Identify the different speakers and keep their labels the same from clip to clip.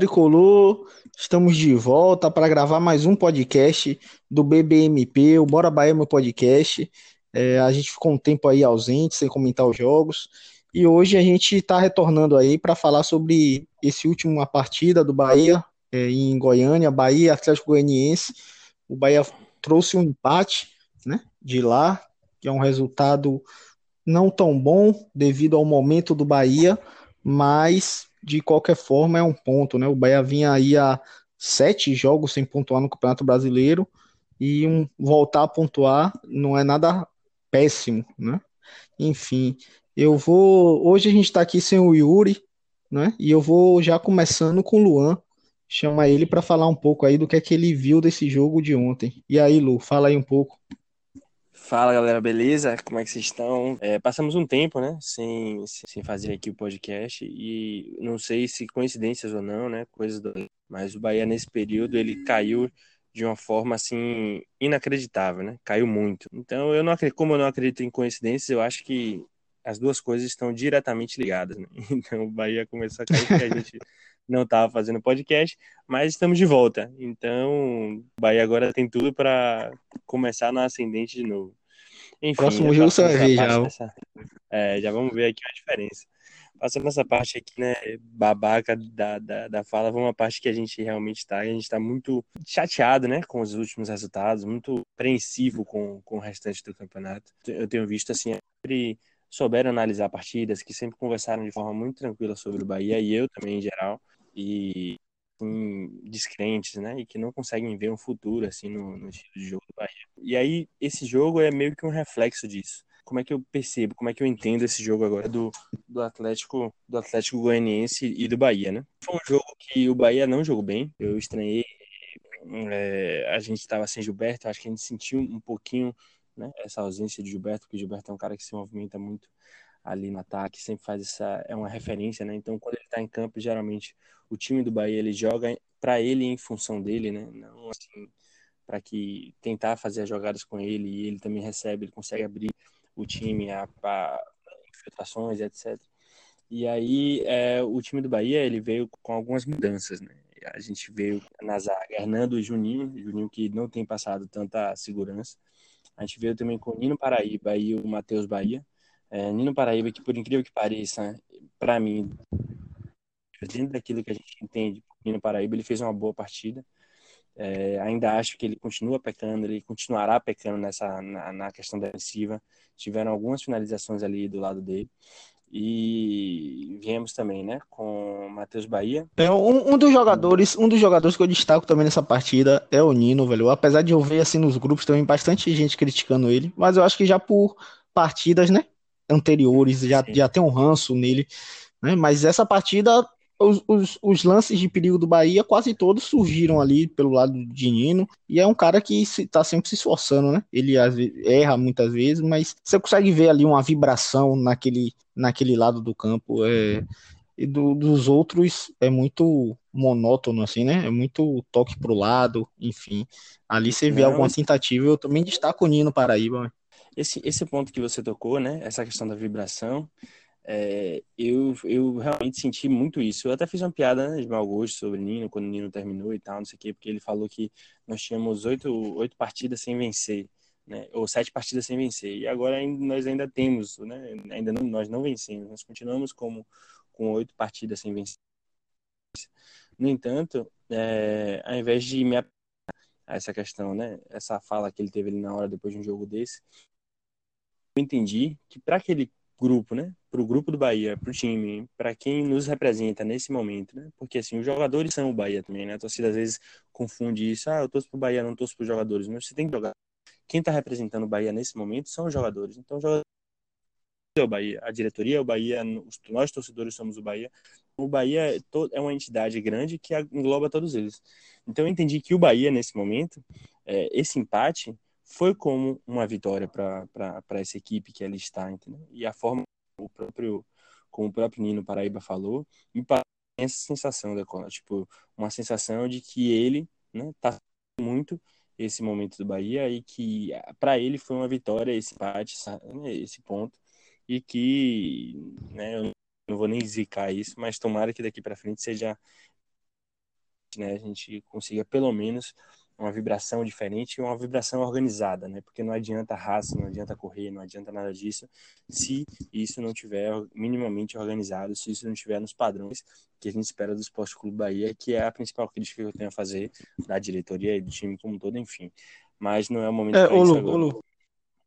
Speaker 1: Tricolor, estamos de volta para gravar mais um podcast do BBMP, o Bora Bahia meu podcast. É, a gente ficou um tempo aí ausente, sem comentar os jogos, e hoje a gente está retornando aí para falar sobre esse última partida do Bahia é, em Goiânia, Bahia Atlético Goianiense. O Bahia trouxe um empate, né, de lá, que é um resultado não tão bom devido ao momento do Bahia, mas de qualquer forma é um ponto, né? O Bahia vinha aí a sete jogos sem pontuar no Campeonato Brasileiro e um, voltar a pontuar não é nada péssimo, né? Enfim, eu vou. Hoje a gente está aqui sem o Yuri, né? E eu vou já começando com o Luan. Chama ele para falar um pouco aí do que é que ele viu desse jogo de ontem. E aí, Lu, fala aí um pouco.
Speaker 2: Fala galera, beleza? Como é que vocês estão? É, passamos um tempo, né, sem, sem fazer aqui o podcast e não sei se coincidências ou não, né, coisas do... mas o Bahia nesse período ele caiu de uma forma assim inacreditável, né? Caiu muito. Então eu não acredito, como eu não acredito em coincidências, eu acho que as duas coisas estão diretamente ligadas, né? Então o Bahia começou a cair porque a gente não estava fazendo podcast, mas estamos de volta. Então o Bahia agora tem tudo para começar na ascendente de novo.
Speaker 1: Enfim, Próximo jogo você vai ver já.
Speaker 2: Dessa, é, já vamos ver aqui a diferença. Passando essa parte aqui, né, babaca da, da, da fala, vamos uma parte que a gente realmente está. A gente está muito chateado, né, com os últimos resultados, muito apreensivo com, com o restante do campeonato. Eu tenho visto, assim, sempre souberam analisar partidas, que sempre conversaram de forma muito tranquila sobre o Bahia, e eu também, em geral. E assim, descrentes, né? E que não conseguem ver um futuro assim no, no estilo de jogo do Bahia. E aí esse jogo é meio que um reflexo disso. Como é que eu percebo, como é que eu entendo esse jogo agora do, do Atlético, do Atlético Goianiense e do Bahia, né? Foi um jogo que o Bahia não jogou bem. Eu estranhei. É, a gente estava sem Gilberto, acho que a gente sentiu um pouquinho né, essa ausência de Gilberto, porque o Gilberto é um cara que se movimenta muito ali no ataque, sempre faz essa é uma referência, né? Então quando ele está em campo, geralmente o time do Bahia ele joga para ele em função dele, né? Não assim para que tentar fazer as jogadas com ele e ele também recebe, ele consegue abrir o time a, a infiltrações, etc. E aí é, o time do Bahia ele veio com algumas mudanças, né? A gente veio na zaga Hernando e Juninho, Juninho que não tem passado tanta segurança. A gente veio também com o Nino Paraíba e o Matheus Bahia. É, Nino Paraíba, que por incrível que pareça, para mim, dentro daquilo que a gente entende, Nino Paraíba, ele fez uma boa partida. É, ainda acho que ele continua pecando, ele continuará pecando nessa na, na, questão defensiva. Tiveram algumas finalizações ali do lado dele. E viemos também, né, com Matheus Bahia.
Speaker 1: É um, um, dos jogadores, um dos jogadores que eu destaco também nessa partida é o Nino, velho. Apesar de eu ver assim nos grupos também bastante gente criticando ele, mas eu acho que já por partidas, né, anteriores, já, já tem um ranço nele, né? Mas essa partida, os, os, os, lances de perigo do Bahia, quase todos surgiram ali pelo lado de Nino, e é um cara que está sempre se esforçando, né? Ele erra muitas vezes, mas você consegue ver ali uma vibração naquele, naquele lado do campo. É, e do, dos outros é muito monótono, assim, né? É muito toque pro lado, enfim. Ali você vê Não, alguma tentativa, eu também destaco o Nino Paraíba.
Speaker 2: Esse, esse ponto que você tocou, né? Essa questão da vibração, é, eu, eu realmente senti muito isso. Eu até fiz uma piada né, de mau gosto sobre o Nino, quando o Nino terminou e tal, não sei o quê, porque ele falou que nós tínhamos oito, oito partidas sem vencer, né? Ou sete partidas sem vencer. E agora nós ainda temos, né? Ainda não, nós não vencemos, nós continuamos como, com oito partidas sem vencer. No entanto, é, ao invés de me a essa questão, né? Essa fala que ele teve ali na hora depois de um jogo desse, eu entendi que para aquele grupo, né, para o grupo do Bahia, para o time, para quem nos representa nesse momento, né, porque assim, os jogadores são o Bahia também, né, a torcida às vezes confunde isso, ah, eu torço para o Bahia, não torço para os jogadores, mas você tem que jogar. Quem está representando o Bahia nesse momento são os jogadores, então jogadores é o Bahia, a diretoria é o Bahia, nós torcedores somos o Bahia, o Bahia é, é uma entidade grande que engloba todos eles. Então eu entendi que o Bahia, nesse momento, é, esse empate foi como uma vitória para essa equipe que ela está, entendeu? E a forma o próprio como o próprio Nino Paraíba falou, me parece essa sensação da tipo, uma sensação de que ele, né, tá muito esse momento do Bahia e que para ele foi uma vitória esse empate, né, esse ponto e que, né, eu não vou nem zicar isso, mas tomara que daqui para frente seja né, a gente consiga pelo menos uma vibração diferente e uma vibração organizada, né? Porque não adianta raça, não adianta correr, não adianta nada disso, se isso não tiver minimamente organizado, se isso não tiver nos padrões que a gente espera do Esporte Clube Bahia, que é a principal crítica que eu tenho a fazer da diretoria e do time como todo, enfim. Mas não é o momento
Speaker 1: é, ô, Lu, ô, Lu,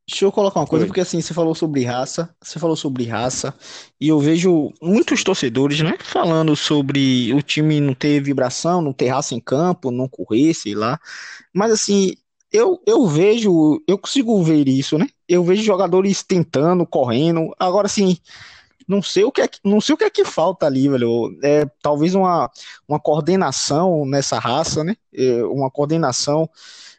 Speaker 1: Deixa eu colocar uma coisa, Oi. porque assim, você falou sobre raça, você falou sobre raça, e eu vejo muitos torcedores, né, falando sobre o time não ter vibração, não ter raça em campo, não correr, sei lá. Mas assim, eu, eu vejo, eu consigo ver isso, né? Eu vejo jogadores tentando, correndo. Agora assim, não sei o que é que, não sei o que é que falta ali, velho. É talvez uma, uma coordenação nessa raça, né? É, uma coordenação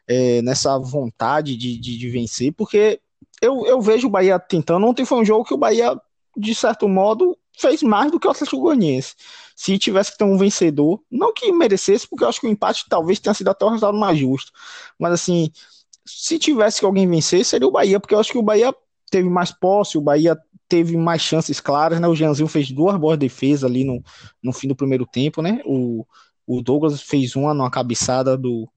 Speaker 1: é, nessa vontade de, de, de, vencer, porque eu, eu vejo o Bahia tentando. Ontem foi um jogo que o Bahia, de certo modo, fez mais do que o Atlético Goianiense. Se tivesse que ter um vencedor, não que merecesse, porque eu acho que o empate talvez tenha sido até o resultado mais justo. Mas assim, se tivesse que alguém vencer, seria o Bahia, porque eu acho que o Bahia teve mais posse, o Bahia teve mais chances claras, né? O Jeanzinho fez duas boas defesas ali no, no fim do primeiro tempo, né? O, o Douglas fez uma numa cabeçada do,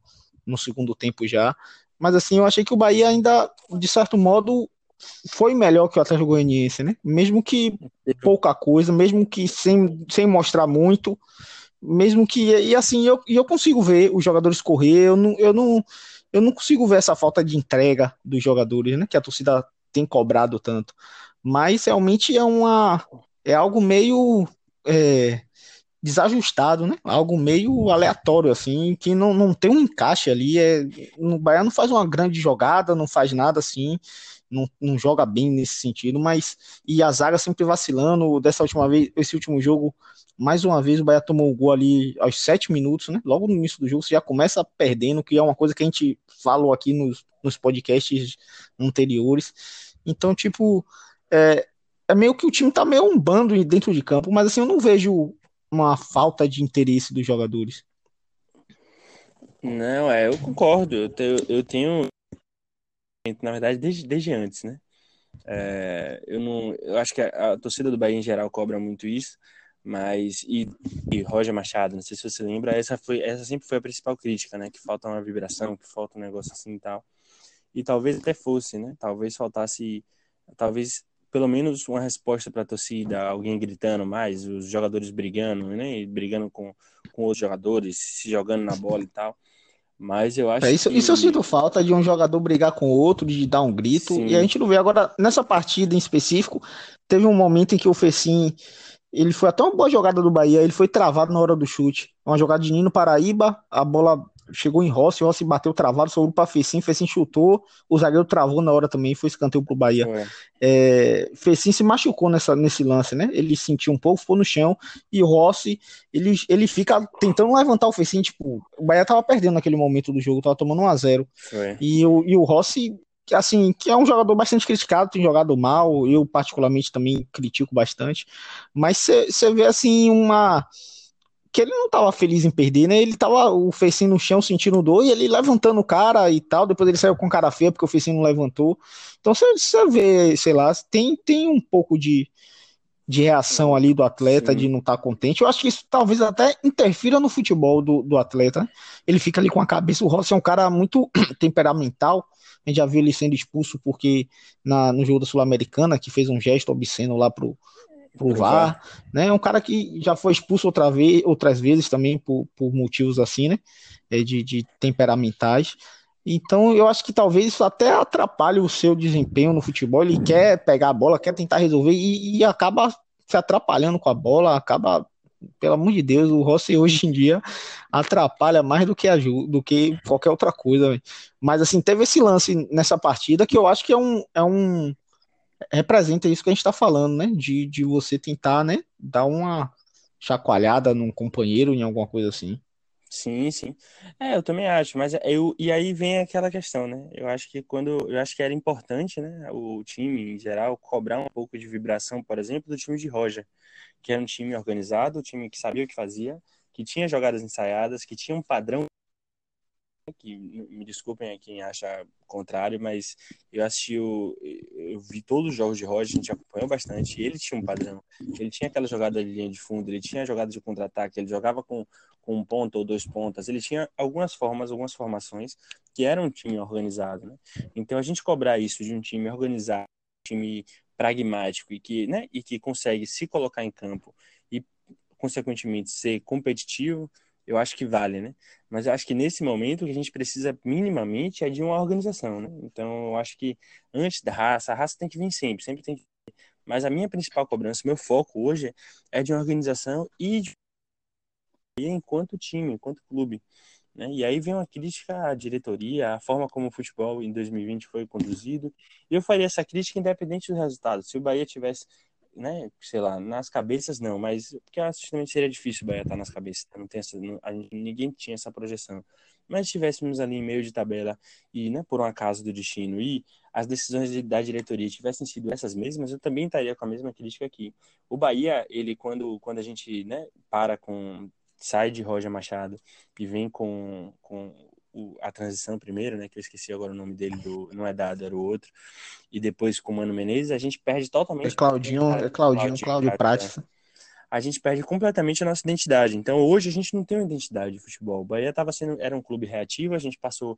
Speaker 1: no segundo tempo já. Mas assim, eu achei que o Bahia ainda, de certo modo, foi melhor que o Atlético Goianiense, né? Mesmo que pouca coisa, mesmo que sem, sem mostrar muito, mesmo que. E assim, eu, eu consigo ver os jogadores correr, eu não, eu, não, eu não consigo ver essa falta de entrega dos jogadores, né? Que a torcida tem cobrado tanto. Mas realmente é uma. É algo meio. É, desajustado, né? Algo meio aleatório, assim, que não, não tem um encaixe ali. É, o Bahia não faz uma grande jogada, não faz nada assim, não, não joga bem nesse sentido, mas. E a zaga sempre vacilando. Dessa última vez, esse último jogo, mais uma vez, o Bahia tomou o gol ali aos sete minutos, né? Logo no início do jogo, você já começa perdendo, que é uma coisa que a gente falou aqui nos, nos podcasts anteriores. Então, tipo. É, é meio que o time tá meio um bando dentro de campo, mas assim, eu não vejo uma falta de interesse dos jogadores.
Speaker 2: Não, é, eu concordo. Eu tenho, eu tenho na verdade, desde, desde antes, né? É, eu não, eu acho que a, a, torcida do Bahia em geral cobra muito isso, mas e, e, Roger Machado, não sei se você lembra, essa foi, essa sempre foi a principal crítica, né? Que falta uma vibração, que falta um negócio assim e tal. E talvez até fosse, né? Talvez faltasse, talvez pelo menos uma resposta para a torcida, alguém gritando mais, os jogadores brigando, né? Brigando com, com outros jogadores, se jogando na bola e tal. Mas eu acho
Speaker 1: é, isso,
Speaker 2: que...
Speaker 1: isso eu sinto falta de um jogador brigar com outro, de dar um grito. Sim. E a gente não vê. Agora, nessa partida em específico, teve um momento em que o Fecim. Ele foi até uma boa jogada do Bahia, ele foi travado na hora do chute. Uma jogada de Nino Paraíba, a bola chegou em Rossi, Rossi bateu travado, sobrou para Fecim, Fecim chutou, o zagueiro travou na hora também, foi escanteio pro Bahia. É, Fecim se machucou nessa, nesse lance, né? Ele sentiu um pouco, ficou no chão, e o Rossi, ele, ele fica tentando levantar o Fecim, tipo, o Bahia tava perdendo naquele momento do jogo, tava tomando 1 a 0 e, o, e o Rossi, assim, que é um jogador bastante criticado, tem jogado mal, eu particularmente também critico bastante, mas você vê, assim, uma que ele não tava feliz em perder, né? Ele tava o Fecinho no chão sentindo dor e ele levantando o cara e tal. Depois ele saiu com cara feia porque o Fecinho não levantou. Então você, você vê, sei lá, tem, tem um pouco de, de reação ali do atleta Sim. de não estar tá contente. Eu acho que isso talvez até interfira no futebol do, do atleta. Ele fica ali com a cabeça. O Rossi é um cara muito temperamental. A gente já viu ele sendo expulso porque na, no jogo da Sul-Americana, que fez um gesto obsceno lá pro, pro VAR, né? É um cara que já foi expulso outra vez, outras vezes também por, por motivos assim, né? É de, de temperamentais. Então eu acho que talvez isso até atrapalhe o seu desempenho no futebol. Ele quer pegar a bola, quer tentar resolver e, e acaba se atrapalhando com a bola, acaba, pelo amor de Deus, o Rossi hoje em dia atrapalha mais do que ajuda, do que qualquer outra coisa. Véio. Mas assim, teve esse lance nessa partida que eu acho que é um, é um representa isso que a gente está falando, né? De, de você tentar, né? Dar uma chacoalhada num companheiro, em alguma coisa assim.
Speaker 2: Sim, sim. É, eu também acho, mas eu e aí vem aquela questão, né? Eu acho que quando eu acho que era importante, né, o time em geral cobrar um pouco de vibração, por exemplo, do time de Roger, que era um time organizado, um time que sabia o que fazia, que tinha jogadas ensaiadas, que tinha um padrão que me desculpem a quem acha contrário, mas eu assisti o, eu vi todos os jogos de Roger, a gente acompanhou bastante, ele tinha um padrão, ele tinha aquela jogada de linha de fundo, ele tinha jogada de contra-ataque, ele jogava com, com um ponto ou dois pontas, ele tinha algumas formas, algumas formações que eram um time organizado, né? Então a gente cobrar isso de um time organizado, um time pragmático e que, né, e que consegue se colocar em campo e consequentemente ser competitivo, eu acho que vale, né? Mas eu acho que nesse momento o que a gente precisa minimamente é de uma organização, né? Então eu acho que antes da raça, a raça tem que vir sempre, sempre tem que vir. Mas a minha principal cobrança, meu foco hoje é de uma organização e de enquanto time, enquanto clube. Né? E aí vem uma crítica à diretoria, à forma como o futebol em 2020 foi conduzido. Eu faria essa crítica independente do resultado. Se o Bahia tivesse né, sei lá, nas cabeças não, mas porque justamente seria difícil o Bahia estar nas cabeças, não tem essa, não, gente, ninguém tinha essa projeção. Mas se estivéssemos ali em meio de tabela e, né, por um acaso do destino e as decisões de, da diretoria tivessem sido essas mesmas, eu também estaria com a mesma crítica aqui. O Bahia, ele quando quando a gente, né, para com sai de Roger Machado e vem com, com o, a transição primeiro, né? Que eu esqueci agora o nome dele, do, não é dado, era o outro. E depois com o Mano Menezes, a gente perde totalmente.
Speaker 1: É Claudinho, é Claudinho, Claudio, Claudio Prates
Speaker 2: a gente perde completamente a nossa identidade. Então, hoje a gente não tem uma identidade de futebol. O Bahia tava sendo, era um clube reativo, a gente passou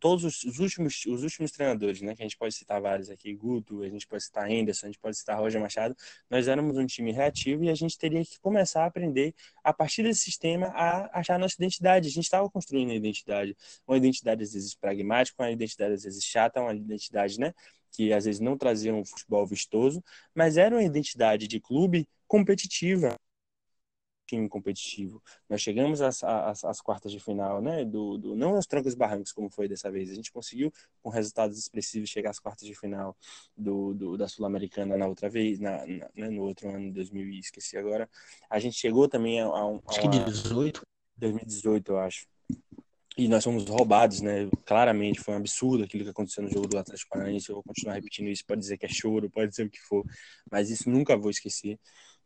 Speaker 2: todos os, os, últimos, os últimos treinadores, né? Que a gente pode citar vários aqui, Guto, a gente pode citar Anderson, a gente pode citar Roger Machado. Nós éramos um time reativo e a gente teria que começar a aprender, a partir desse sistema, a achar a nossa identidade. A gente estava construindo a identidade. Uma identidade, às vezes, pragmática, uma identidade, às vezes, chata, uma identidade, né? Que às vezes não trazia um futebol vistoso, mas era uma identidade de clube competitiva time competitivo. Nós chegamos às, às, às, quartas de final, né? Do, do, não aos trancos barrancos, como foi dessa vez. A gente conseguiu, com resultados expressivos, chegar às quartas de final do, do da Sul-Americana na outra vez, na, na né? no outro ano, 2000, esqueci agora. A gente chegou também a, a,
Speaker 1: a Acho que 18.
Speaker 2: 2018, eu acho. E nós fomos roubados, né? Claramente foi um absurdo aquilo que aconteceu no jogo do Atlético Paranaense. Eu vou continuar repetindo isso. Pode dizer que é choro, pode ser o que for, mas isso nunca vou esquecer.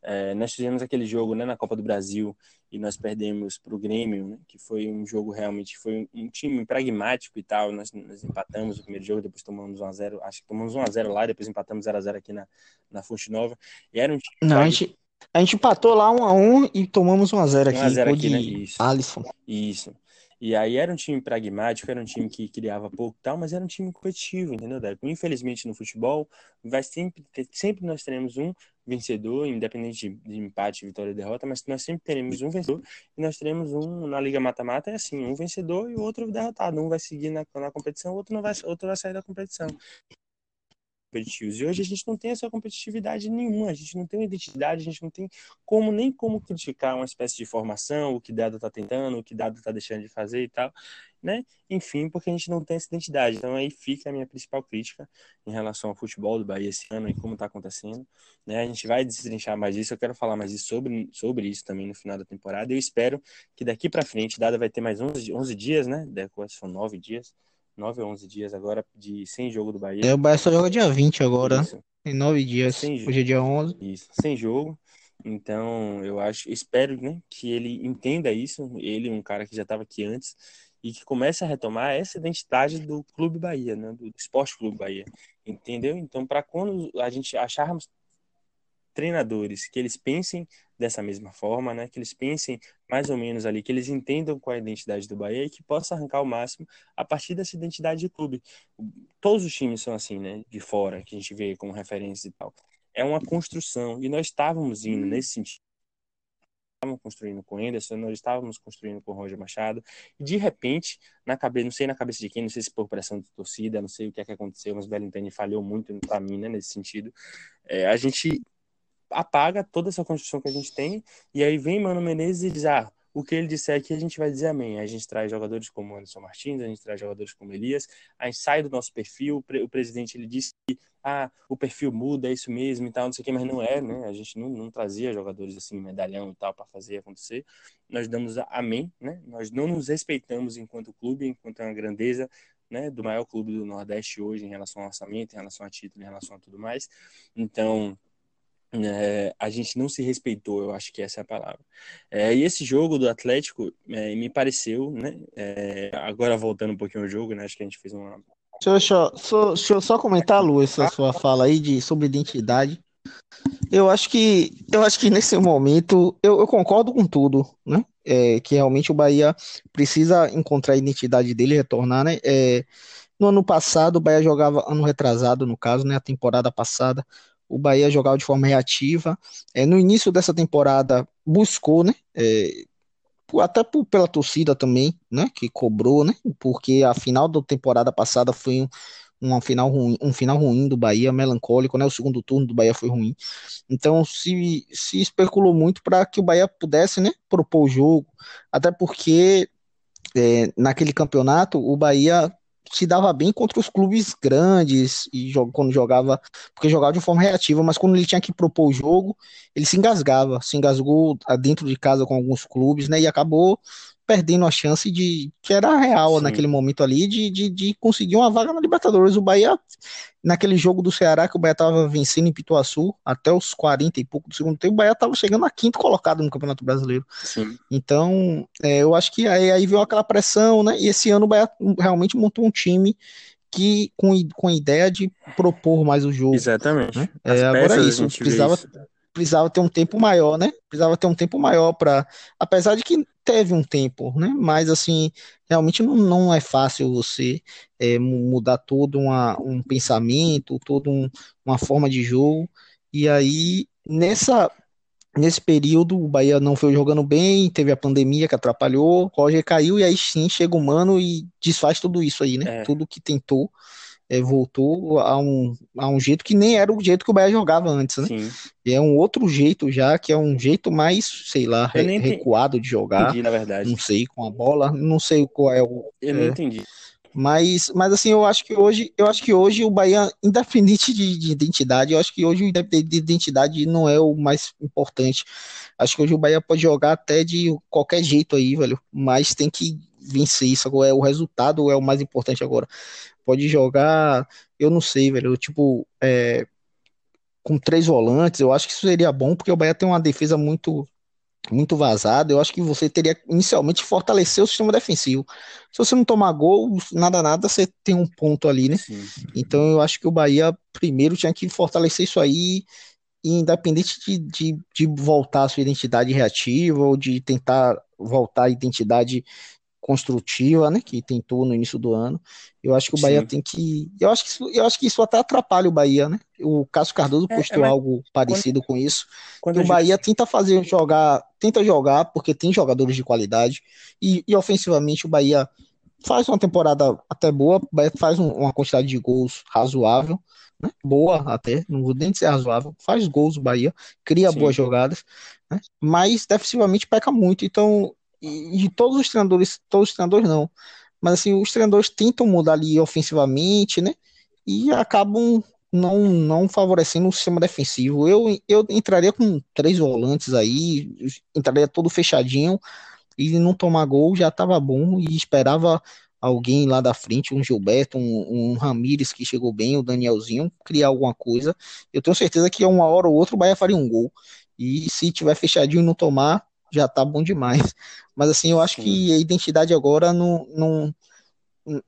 Speaker 2: É, nós fizemos aquele jogo né, na Copa do Brasil e nós perdemos para o Grêmio, né, que foi um jogo realmente, foi um, time pragmático e tal. Nós, nós empatamos o primeiro jogo, depois tomamos 1x0, acho que tomamos 1x0 lá, depois empatamos 0x0 aqui na, na Fonte Nova. E era um time.
Speaker 1: Não, a gente, a gente empatou lá 1x1 e tomamos 1x0 aqui. 1x0 aqui, né?
Speaker 2: Isso.
Speaker 1: Alisson.
Speaker 2: Isso. E aí era um time pragmático, era um time que criava pouco tal, mas era um time competitivo, entendeu, Deco? Infelizmente no futebol, vai sempre, sempre nós teremos um vencedor, independente de, de empate, vitória e derrota, mas nós sempre teremos um vencedor e nós teremos um na Liga Mata-Mata, é assim, um vencedor e o outro derrotado. Um vai seguir na, na competição, o outro, não vai, outro vai sair da competição competitivos. E hoje a gente não tem essa competitividade nenhuma, a gente não tem uma identidade, a gente não tem como nem como criticar uma espécie de formação, o que dado está tentando, o que dado está deixando de fazer e tal, né? Enfim, porque a gente não tem essa identidade. Então aí fica a minha principal crítica em relação ao futebol do Bahia esse ano e como está acontecendo, né? A gente vai destrinchar mais isso, eu quero falar mais isso sobre, sobre isso também no final da temporada. Eu espero que daqui para frente, dada vai ter mais 11, 11 dias, né? São nove dias 9 ou 11 dias agora de sem jogo do Bahia.
Speaker 1: É, o Bahia só joga dia 20 agora. Isso. Em 9 dias. Sem, Hoje é dia 11.
Speaker 2: Isso, sem jogo. Então, eu acho, espero, né, que ele entenda isso, ele um cara que já estava aqui antes e que comece a retomar essa identidade do Clube Bahia, né, do Esporte Clube Bahia. Entendeu? Então, para quando a gente acharmos treinadores que eles pensem dessa mesma forma, né? Que eles pensem mais ou menos ali, que eles entendam qual é a identidade do Bahia e que possa arrancar o máximo a partir dessa identidade de clube. Todos os times são assim, né? De fora, que a gente vê como referência e tal. É uma construção e nós estávamos indo nesse sentido. Estávamos construindo com o Anderson, nós estávamos construindo com o Roger Machado, e de repente, na cabeça, não sei na cabeça de quem, não sei se por pressão de torcida, não sei o que é que aconteceu, mas o Bellintani falhou muito para mim, né, nesse sentido. É, a gente apaga toda essa construção que a gente tem, e aí vem Mano Menezes e diz, ah, o que ele disser aqui a gente vai dizer amém. A gente traz jogadores como Anderson Martins, a gente traz jogadores como Elias, a gente sai do nosso perfil, o presidente ele disse que ah, o perfil muda, é isso mesmo e tal, não sei o que, mas não é, né? A gente não, não trazia jogadores assim, medalhão e tal, para fazer acontecer. Nós damos amém, né? Nós não nos respeitamos enquanto clube, enquanto é uma grandeza, né, do maior clube do Nordeste hoje em relação ao orçamento, em relação a título, em relação a tudo mais. Então, é, a gente não se respeitou, eu acho que essa é a palavra. É, e esse jogo do Atlético é, me pareceu, né? É, agora voltando um pouquinho ao jogo, né? Acho que a gente fez uma.
Speaker 1: Deixa eu só, deixa eu só comentar, Lu, essa sua fala aí de, sobre identidade. Eu acho que eu acho que nesse momento eu, eu concordo com tudo, né? É, que realmente o Bahia precisa encontrar a identidade dele, retornar, né? É, no ano passado o Bahia jogava ano retrasado, no caso, né? A temporada passada o Bahia jogava de forma reativa. É, no início dessa temporada buscou, né? É, até por, pela torcida também, né? Que cobrou, né? Porque a final da temporada passada foi um, uma final ruim, um final ruim do Bahia, melancólico, né? O segundo turno do Bahia foi ruim. Então se, se especulou muito para que o Bahia pudesse, né? Propor o jogo, até porque é, naquele campeonato o Bahia se dava bem contra os clubes grandes e quando jogava, porque jogava de forma reativa, mas quando ele tinha que propor o jogo, ele se engasgava, se engasgou dentro de casa com alguns clubes, né? E acabou perdendo a chance de, que era real Sim. naquele momento ali, de, de, de, conseguir uma vaga na Libertadores. O Bahia, naquele jogo do Ceará, que o Bahia estava vencendo em Pituaçu, até os 40 e pouco do segundo tempo, o Bahia estava chegando a quinto colocado no Campeonato Brasileiro. Sim. Então, é, eu acho que aí, aí veio aquela pressão, né? E esse ano o Bahia realmente montou um time que com, com a ideia de propor mais o jogo.
Speaker 2: Exatamente.
Speaker 1: Né? É, agora é isso, precisava, isso. Precisava ter um tempo maior, né? Precisava ter um tempo maior para, apesar de que teve um tempo, né? Mas assim, realmente não, não é fácil você é, mudar todo uma, um pensamento, toda um, uma forma de jogo. E aí, nessa, nesse período, o Bahia não foi jogando bem, teve a pandemia que atrapalhou, Roger caiu, e aí sim chega o Mano e desfaz tudo isso aí, né? É. Tudo que tentou é, voltou a um, a um jeito que nem era o jeito que o Bahia jogava antes, né? Sim. E é um outro jeito já, que é um jeito mais, sei lá, re, recuado de jogar. Entendi,
Speaker 2: na verdade.
Speaker 1: Não sei, com a bola, não sei qual é o.
Speaker 2: Eu
Speaker 1: é,
Speaker 2: não entendi.
Speaker 1: Mas, mas assim, eu acho que hoje, eu acho que hoje o Bahia, independente de, de identidade, eu acho que hoje o independente de identidade não é o mais importante. Acho que hoje o Bahia pode jogar até de qualquer jeito aí, velho. Mas tem que vencer isso. Agora é o resultado é o mais importante agora pode jogar, eu não sei, velho, tipo, é, com três volantes, eu acho que isso seria bom, porque o Bahia tem uma defesa muito muito vazada, eu acho que você teria inicialmente fortalecer o sistema defensivo. Se você não tomar gol, nada nada, você tem um ponto ali, né? Sim. Então eu acho que o Bahia primeiro tinha que fortalecer isso aí, independente de, de, de voltar a sua identidade reativa ou de tentar voltar a identidade construtiva, né, que tentou no início do ano. Eu acho que o Bahia Sim. tem que, eu acho que isso, eu acho que isso até atrapalha o Bahia, né? O Cássio Cardoso é, postou é, algo parecido quando, com isso. Quando o Bahia gente... tenta fazer jogar, tenta jogar porque tem jogadores de qualidade e, e ofensivamente o Bahia faz uma temporada até boa, Bahia faz um, uma quantidade de gols razoável. Né? Boa até, não vou nem ser razoável, faz gols o Bahia, cria Sim. boas jogadas, né? mas defensivamente peca muito. Então e, todos os treinadores, todos os treinadores não, mas assim, os treinadores tentam mudar ali ofensivamente, né? E acabam não, não favorecendo o sistema defensivo. Eu, eu entraria com três volantes aí, entraria todo fechadinho e não tomar gol já estava bom e esperava alguém lá da frente, um Gilberto, um, um Ramires que chegou bem, o Danielzinho, criar alguma coisa. Eu tenho certeza que uma hora ou outra o Bahia faria um gol. E se tiver fechadinho e não tomar, já tá bom demais. Mas assim, eu acho Sim. que a identidade agora não, não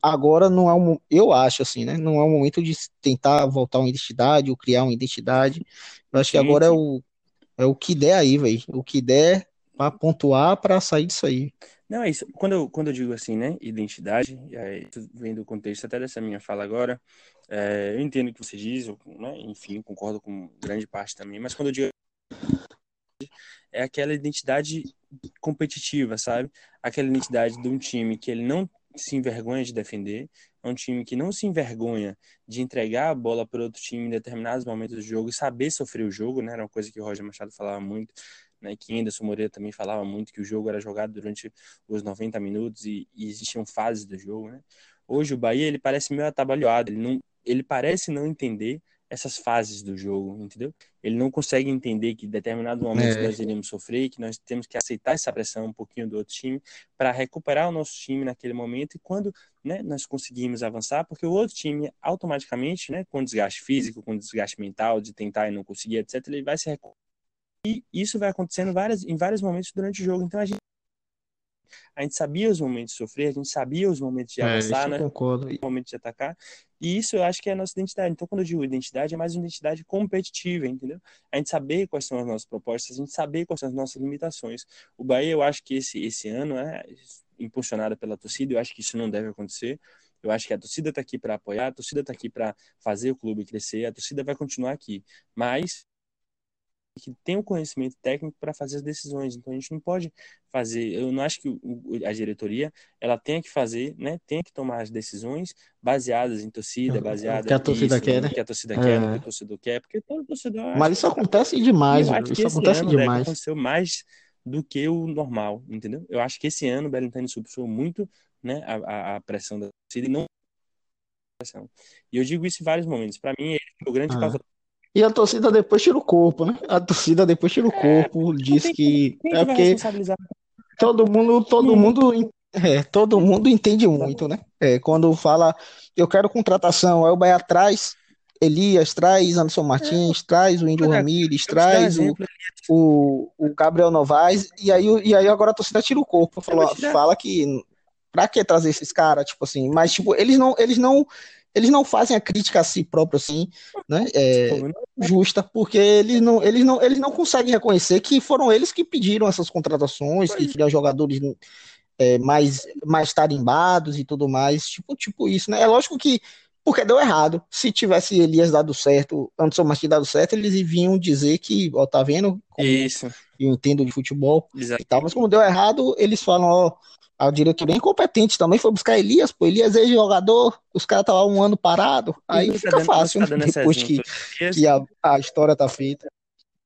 Speaker 1: agora não é um, eu acho assim, né? Não é o momento de tentar voltar uma identidade ou criar uma identidade. Eu acho Sim. que agora é o é o que der aí, velho. O que der para pontuar para sair disso aí.
Speaker 2: Não, é isso. Quando eu, quando eu digo assim, né, identidade, aí, vem do contexto até dessa minha fala agora, é, eu entendo o que você diz, eu, né, enfim, concordo com grande parte também, mas quando eu digo é aquela identidade competitiva, sabe? Aquela identidade de um time que ele não se envergonha de defender, é um time que não se envergonha de entregar a bola para outro time em determinados momentos do jogo e saber sofrer o jogo, né? Era uma coisa que o Roger Machado falava muito, né? Que Anderson Moreira também falava muito que o jogo era jogado durante os 90 minutos e, e existiam fases do jogo, né? Hoje o Bahia ele parece meio atabalhoado, ele não, ele parece não entender essas fases do jogo, entendeu? Ele não consegue entender que em determinado momento é. nós iremos sofrer, que nós temos que aceitar essa pressão um pouquinho do outro time para recuperar o nosso time naquele momento e quando né, nós conseguimos avançar, porque o outro time automaticamente, né, com desgaste físico, com desgaste mental, de tentar e não conseguir, etc., ele vai se recuperar. E isso vai acontecendo várias, em vários momentos durante o jogo. Então a gente a gente sabia os momentos de sofrer, a gente sabia os momentos de é, avançar, né?
Speaker 1: Concordo.
Speaker 2: Os momentos de atacar. E isso eu acho que é a nossa identidade. Então, quando eu digo identidade, é mais uma identidade competitiva, entendeu? A gente saber quais são as nossas propostas, a gente saber quais são as nossas limitações. O Bahia, eu acho que esse, esse ano é impulsionado pela torcida, eu acho que isso não deve acontecer. Eu acho que a torcida está aqui para apoiar, a torcida está aqui para fazer o clube crescer, a torcida vai continuar aqui. Mas que tem o conhecimento técnico para fazer as decisões. Então a gente não pode fazer, eu não acho que o, a diretoria ela tenha que fazer, né, tenha que tomar as decisões baseadas em torcida, baseadas
Speaker 1: que a torcida quer, né?
Speaker 2: que a torcida é. quer, que o torcedor quer, porque todo torcedor
Speaker 1: Mas isso acontece demais, isso acontece demais.
Speaker 2: Aconteceu mais do que o normal, entendeu? Eu acho que esse ano o Belintani sofreu muito, né, a, a, pressão da torcida e não pressão. E eu digo isso em vários momentos. Para mim, ele foi o grande ah. causador
Speaker 1: e a torcida depois tira o corpo, né? A torcida depois tira o é, corpo, é, diz que é porque todo mundo, todo mundo, é, todo mundo entende muito, né? É, quando fala eu quero contratação, aí o Bahia traz Elias, traz Anderson Martins, é. traz o Índio Ramírez, traz o, o, o, Gabriel Novaes, e aí, e aí agora a torcida tira o corpo, fala, fala que pra que trazer esses caras, tipo assim, mas tipo, eles não, eles não eles não fazem a crítica a si próprio assim, né? É, justa, porque eles não, eles, não, eles não conseguem reconhecer que foram eles que pediram essas contratações, que queriam jogadores é, mais, mais tarimbados e tudo mais, tipo, tipo isso, né? É lógico que porque deu errado. Se tivesse Elias dado certo, Anderson Martins dado certo, eles vinham dizer que, ó, tá vendo?
Speaker 2: Como Isso.
Speaker 1: Eu entendo de futebol Exato. e tal, mas como deu errado, eles falam, ó, a diretoria é incompetente também foi buscar Elias, pô. Elias é jogador, os caras estavam um ano parado, aí tá fica dando, fácil, tá né? depois que, que a, a história tá feita.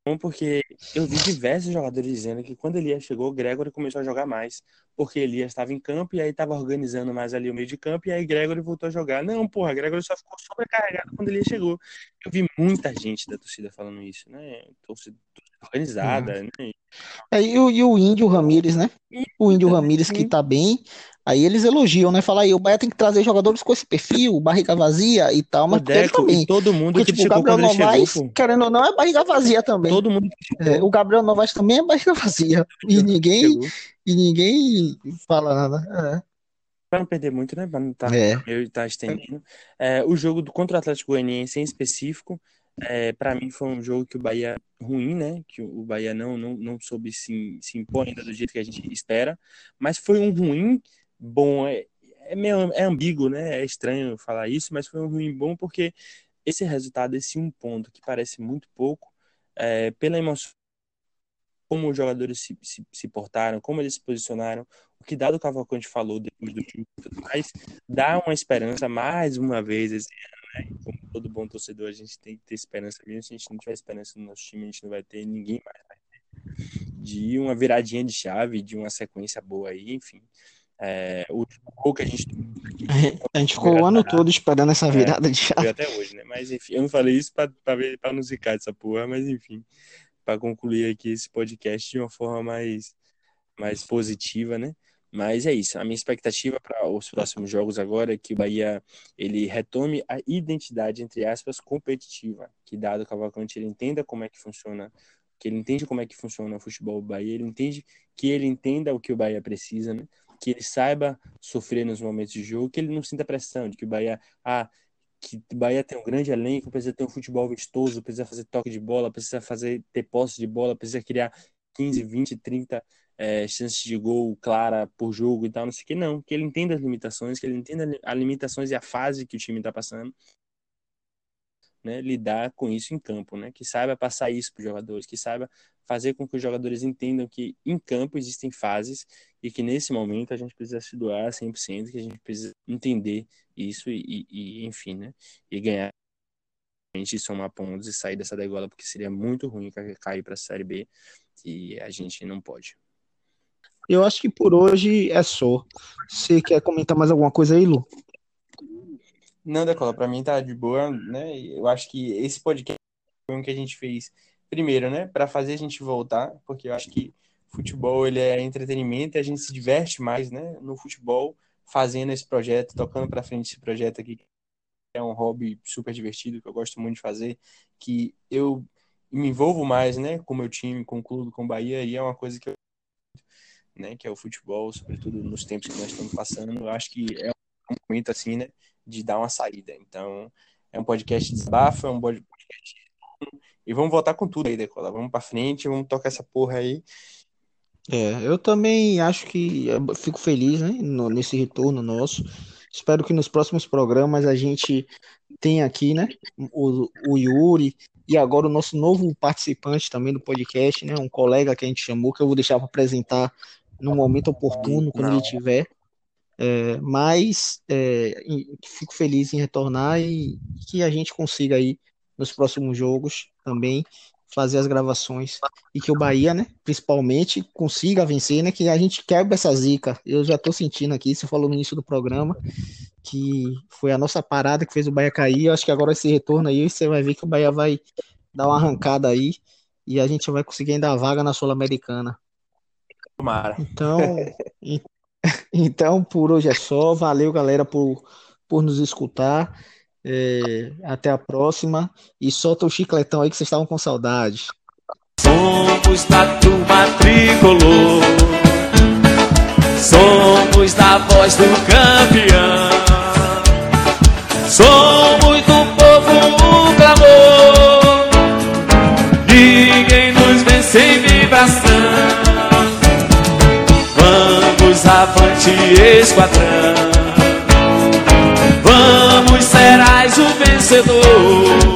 Speaker 2: Bom, porque eu vi diversos jogadores dizendo que quando Elias chegou, o Gregory começou a jogar mais. Porque Elias estava em campo e aí estava organizando mais ali o meio de campo e aí Gregory voltou a jogar. Não, porra, Gregory só ficou sobrecarregado quando Elias chegou. Eu vi muita gente da torcida falando isso, né? Torcida, organizada, uhum. né?
Speaker 1: É, e, o, e o Índio Ramírez, né? O Índio Ramírez que tá bem. Aí eles elogiam, né? Falar aí, o Bahia tem que trazer jogadores com esse perfil, barriga vazia e tal, mas
Speaker 2: Deco, também. todo mundo porque, tipo, o Gabriel Novaes,
Speaker 1: chegou, querendo ou não, é barriga vazia também.
Speaker 2: Todo mundo
Speaker 1: é, o Gabriel Novaes também é barriga vazia. E ninguém, e ninguém fala nada. É.
Speaker 2: Para não perder muito, né? Para não estar tá, é. tá estendendo. É, o jogo do contra o Atlético Goianiense em específico, é, para mim foi um jogo que o Bahia ruim, né? Que o Bahia não, não, não soube se, se impor ainda do jeito que a gente espera, mas foi um ruim bom. É, é meio é ambíguo, né? É estranho falar isso, mas foi um ruim bom porque esse resultado, esse um ponto que parece muito pouco, é, pela emoção, como os jogadores se, se, se, portaram, como eles se posicionaram, o que Dado Cavalcante falou depois do e mais, dá uma esperança mais uma vez esse né? Como todo bom torcedor, a gente tem que ter esperança mesmo. Se a gente não tiver esperança no nosso time, a gente não vai ter, ninguém mais vai ter. De uma viradinha de chave, de uma sequência boa aí, enfim. É, o gol que a gente.
Speaker 1: A gente ficou o ano todo esperando essa é, virada é, de chave.
Speaker 2: Até hoje, né? Mas enfim, eu não falei isso para não zicar dessa porra, mas enfim, para concluir aqui esse podcast de uma forma mais, mais positiva, né? Mas é isso. A minha expectativa para os próximos jogos agora é que o Bahia ele retome a identidade entre aspas competitiva, que dado Cavalcante ele entenda como é que funciona, que ele entende como é que funciona o futebol do Bahia, ele entende que ele entenda o que o Bahia precisa, né? que ele saiba sofrer nos momentos de jogo, que ele não sinta pressão de que o Bahia, ah, que o Bahia tem um grande elenco, precisa ter um futebol vistoso, precisa fazer toque de bola, precisa fazer ter posse de bola, precisa criar 15, 20, 30 é, chances de gol clara por jogo e tal, não sei o que, não. Que ele entenda as limitações, que ele entenda as limitações e a fase que o time está passando, né, lidar com isso em campo, né? Que saiba passar isso para os jogadores, que saiba fazer com que os jogadores entendam que em campo existem fases e que nesse momento a gente precisa se doar 100%, que a gente precisa entender isso e, e enfim, né? E ganhar e somar pontos e sair dessa degola, porque seria muito ruim cair para a Série B e a gente não pode.
Speaker 1: Eu acho que por hoje é só. Você quer comentar mais alguma coisa aí, Lu?
Speaker 2: Não, Decola, para mim tá de boa, né? Eu acho que esse podcast foi um que a gente fez primeiro, né, para fazer a gente voltar, porque eu acho que futebol ele é entretenimento e a gente se diverte mais, né, no futebol fazendo esse projeto, tocando para frente esse projeto aqui é um hobby super divertido que eu gosto muito de fazer, que eu me envolvo mais, né, com o meu time, com o clube, com o Bahia, e é uma coisa que eu né, que é o futebol, sobretudo nos tempos que nós estamos passando, eu acho que é um momento assim, né, de dar uma saída. Então, é um podcast de desabafo, é um podcast e vamos voltar com tudo aí, Decola. Vamos para frente, vamos tocar essa porra aí.
Speaker 1: É, eu também acho que fico feliz, né, nesse retorno nosso. Espero que nos próximos programas a gente tenha aqui, né, o, o Yuri e agora o nosso novo participante também do podcast, né, um colega que a gente chamou, que eu vou deixar para apresentar no momento oportuno, quando Não. ele tiver. É, mas é, fico feliz em retornar e que a gente consiga aí nos próximos jogos também fazer as gravações e que o Bahia, né, principalmente, consiga vencer, né, que a gente quebra essa zica. Eu já tô sentindo aqui, você falou no início do programa, que foi a nossa parada que fez o Bahia cair. Eu acho que agora esse retorno aí, você vai ver que o Bahia vai dar uma arrancada aí e a gente vai conseguir ainda a vaga na Sul-Americana.
Speaker 2: Tomara.
Speaker 1: Então, então, por hoje é só. Valeu, galera, por, por nos escutar. É, até a próxima. E solta o chicletão aí que vocês estavam com saudade.
Speaker 3: Somos da turma tricolor. Somos da voz do campeão. Esquadrão. Vamos, serás o vencedor.